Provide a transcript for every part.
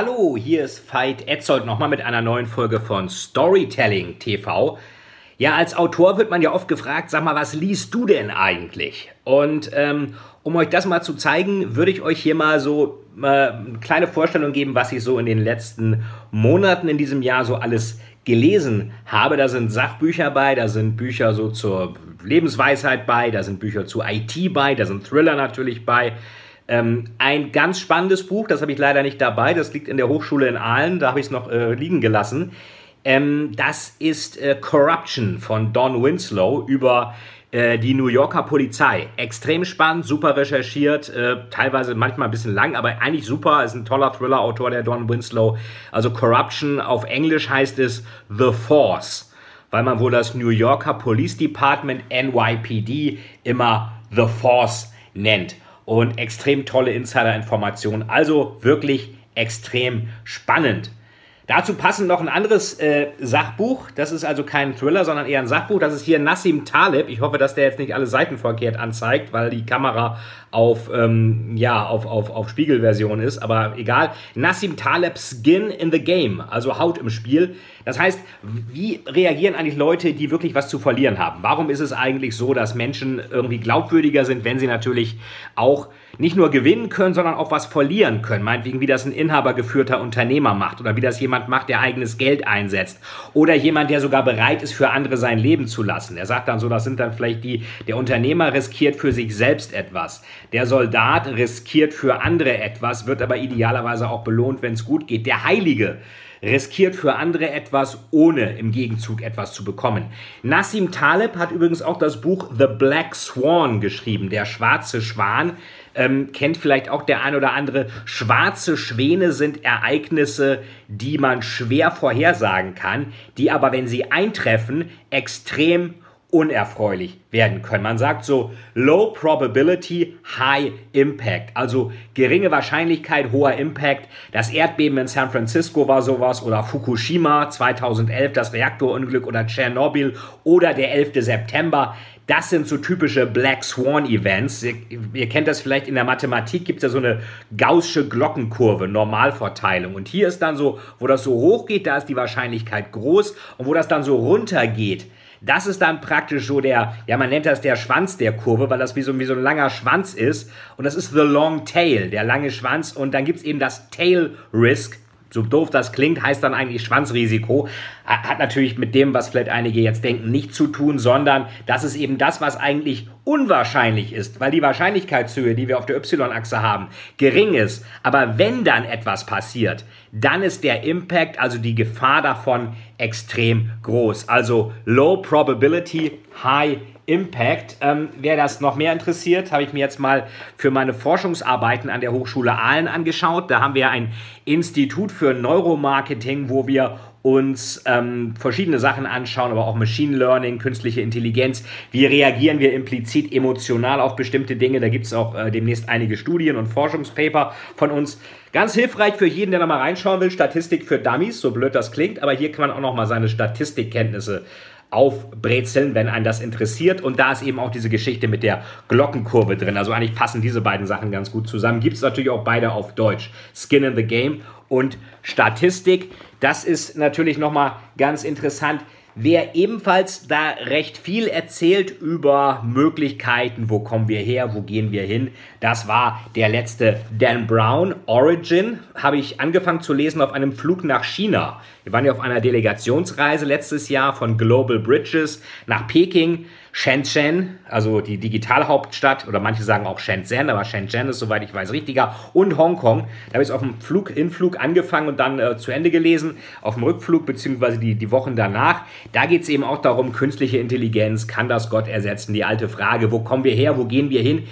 Hallo, hier ist Veit Etzold nochmal mit einer neuen Folge von Storytelling TV. Ja, als Autor wird man ja oft gefragt, sag mal, was liest du denn eigentlich? Und ähm, um euch das mal zu zeigen, würde ich euch hier mal so äh, eine kleine Vorstellung geben, was ich so in den letzten Monaten in diesem Jahr so alles gelesen habe. Da sind Sachbücher bei, da sind Bücher so zur Lebensweisheit bei, da sind Bücher zu IT bei, da sind Thriller natürlich bei. Ähm, ein ganz spannendes Buch, das habe ich leider nicht dabei, das liegt in der Hochschule in Aalen, da habe ich es noch äh, liegen gelassen. Ähm, das ist äh, Corruption von Don Winslow über äh, die New Yorker Polizei. Extrem spannend, super recherchiert, äh, teilweise manchmal ein bisschen lang, aber eigentlich super. Ist ein toller Thriller-Autor, der Don Winslow. Also Corruption auf Englisch heißt es The Force, weil man wohl das New Yorker Police Department NYPD immer The Force nennt und extrem tolle Insider-Informationen. Also wirklich extrem spannend. Dazu passend noch ein anderes äh, Sachbuch. Das ist also kein Thriller, sondern eher ein Sachbuch. Das ist hier Nassim Taleb. Ich hoffe, dass der jetzt nicht alle Seiten verkehrt anzeigt, weil die Kamera auf, ähm, ja, auf, auf, auf Spiegelversion ist. Aber egal. Nassim Taleb Skin in the Game, also Haut im Spiel. Das heißt, wie reagieren eigentlich Leute, die wirklich was zu verlieren haben? Warum ist es eigentlich so, dass Menschen irgendwie glaubwürdiger sind, wenn sie natürlich auch nicht nur gewinnen können, sondern auch was verlieren können. Meinetwegen, wie das ein inhabergeführter Unternehmer macht oder wie das jemand macht, der eigenes Geld einsetzt oder jemand, der sogar bereit ist, für andere sein Leben zu lassen. Er sagt dann so, das sind dann vielleicht die, der Unternehmer riskiert für sich selbst etwas. Der Soldat riskiert für andere etwas, wird aber idealerweise auch belohnt, wenn es gut geht. Der Heilige riskiert für andere etwas, ohne im Gegenzug etwas zu bekommen. Nassim Taleb hat übrigens auch das Buch The Black Swan geschrieben, der schwarze Schwan. Ähm, kennt vielleicht auch der ein oder andere. Schwarze Schwäne sind Ereignisse, die man schwer vorhersagen kann, die aber, wenn sie eintreffen, extrem unerfreulich werden können. Man sagt so Low Probability, High Impact, also geringe Wahrscheinlichkeit, hoher Impact. Das Erdbeben in San Francisco war sowas oder Fukushima 2011, das Reaktorunglück oder Tschernobyl oder der 11. September. Das sind so typische Black Swan Events. Ihr, ihr kennt das vielleicht in der Mathematik, gibt es ja so eine gaußsche Glockenkurve, Normalverteilung. Und hier ist dann so, wo das so hoch geht, da ist die Wahrscheinlichkeit groß. Und wo das dann so runter geht, das ist dann praktisch so der, ja, man nennt das der Schwanz der Kurve, weil das wie so, wie so ein langer Schwanz ist. Und das ist the long tail, der lange Schwanz. Und dann gibt es eben das Tail Risk, so doof das klingt, heißt dann eigentlich Schwanzrisiko. Hat natürlich mit dem, was vielleicht einige jetzt denken, nicht zu tun, sondern das ist eben das, was eigentlich unwahrscheinlich ist, weil die Wahrscheinlichkeitshöhe, die wir auf der Y-Achse haben, gering ist. Aber wenn dann etwas passiert, dann ist der Impact, also die Gefahr davon, extrem groß. Also Low Probability, High Impact. Ähm, wer das noch mehr interessiert, habe ich mir jetzt mal für meine Forschungsarbeiten an der Hochschule Aalen angeschaut. Da haben wir ein Institut für Neuromarketing, wo wir uns ähm, verschiedene Sachen anschauen, aber auch Machine Learning, künstliche Intelligenz. Wie reagieren wir implizit emotional auf bestimmte Dinge? Da gibt es auch äh, demnächst einige Studien und Forschungspaper von uns. Ganz hilfreich für jeden, der da mal reinschauen will. Statistik für Dummies, so blöd das klingt, aber hier kann man auch noch mal seine Statistikkenntnisse aufbrezeln, wenn einen das interessiert. Und da ist eben auch diese Geschichte mit der Glockenkurve drin. Also eigentlich passen diese beiden Sachen ganz gut zusammen. Gibt es natürlich auch beide auf Deutsch. Skin in the Game und Statistik. Das ist natürlich nochmal ganz interessant. Wer ebenfalls da recht viel erzählt über Möglichkeiten, wo kommen wir her, wo gehen wir hin, das war der letzte Dan Brown. Origin habe ich angefangen zu lesen auf einem Flug nach China. Wir waren ja auf einer Delegationsreise letztes Jahr von Global Bridges nach Peking. Shenzhen, also die Digitalhauptstadt, oder manche sagen auch Shenzhen, aber Shenzhen ist, soweit ich weiß, richtiger, und Hongkong. Da habe ich es auf dem Flug, Hinflug angefangen und dann äh, zu Ende gelesen, auf dem Rückflug, beziehungsweise die, die Wochen danach. Da geht es eben auch darum, künstliche Intelligenz, kann das Gott ersetzen? Die alte Frage, wo kommen wir her, wo gehen wir hin?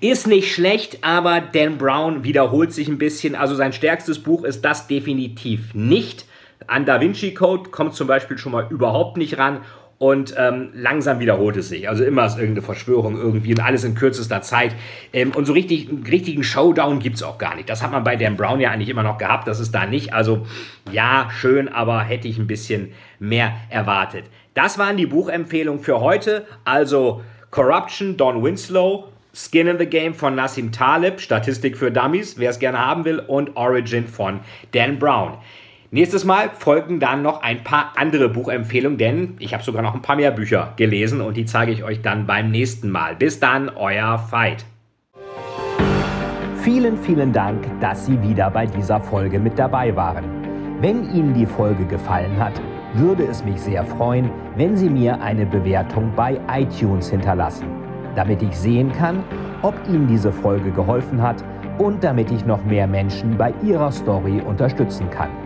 Ist nicht schlecht, aber Dan Brown wiederholt sich ein bisschen. Also sein stärkstes Buch ist das definitiv nicht. An Da Vinci Code kommt zum Beispiel schon mal überhaupt nicht ran und ähm, langsam wiederholt es sich. Also immer ist irgendeine Verschwörung irgendwie und alles in kürzester Zeit. Ähm, und so richtig, einen richtigen Showdown gibt es auch gar nicht. Das hat man bei Dan Brown ja eigentlich immer noch gehabt. Das ist da nicht. Also ja, schön, aber hätte ich ein bisschen mehr erwartet. Das waren die Buchempfehlungen für heute. Also Corruption, Don Winslow, Skin in the Game von Nassim Taleb, Statistik für Dummies, wer es gerne haben will, und Origin von Dan Brown. Nächstes Mal folgen dann noch ein paar andere Buchempfehlungen, denn ich habe sogar noch ein paar mehr Bücher gelesen und die zeige ich euch dann beim nächsten Mal. Bis dann, euer Veit. Vielen, vielen Dank, dass Sie wieder bei dieser Folge mit dabei waren. Wenn Ihnen die Folge gefallen hat, würde es mich sehr freuen, wenn Sie mir eine Bewertung bei iTunes hinterlassen, damit ich sehen kann, ob Ihnen diese Folge geholfen hat und damit ich noch mehr Menschen bei ihrer Story unterstützen kann.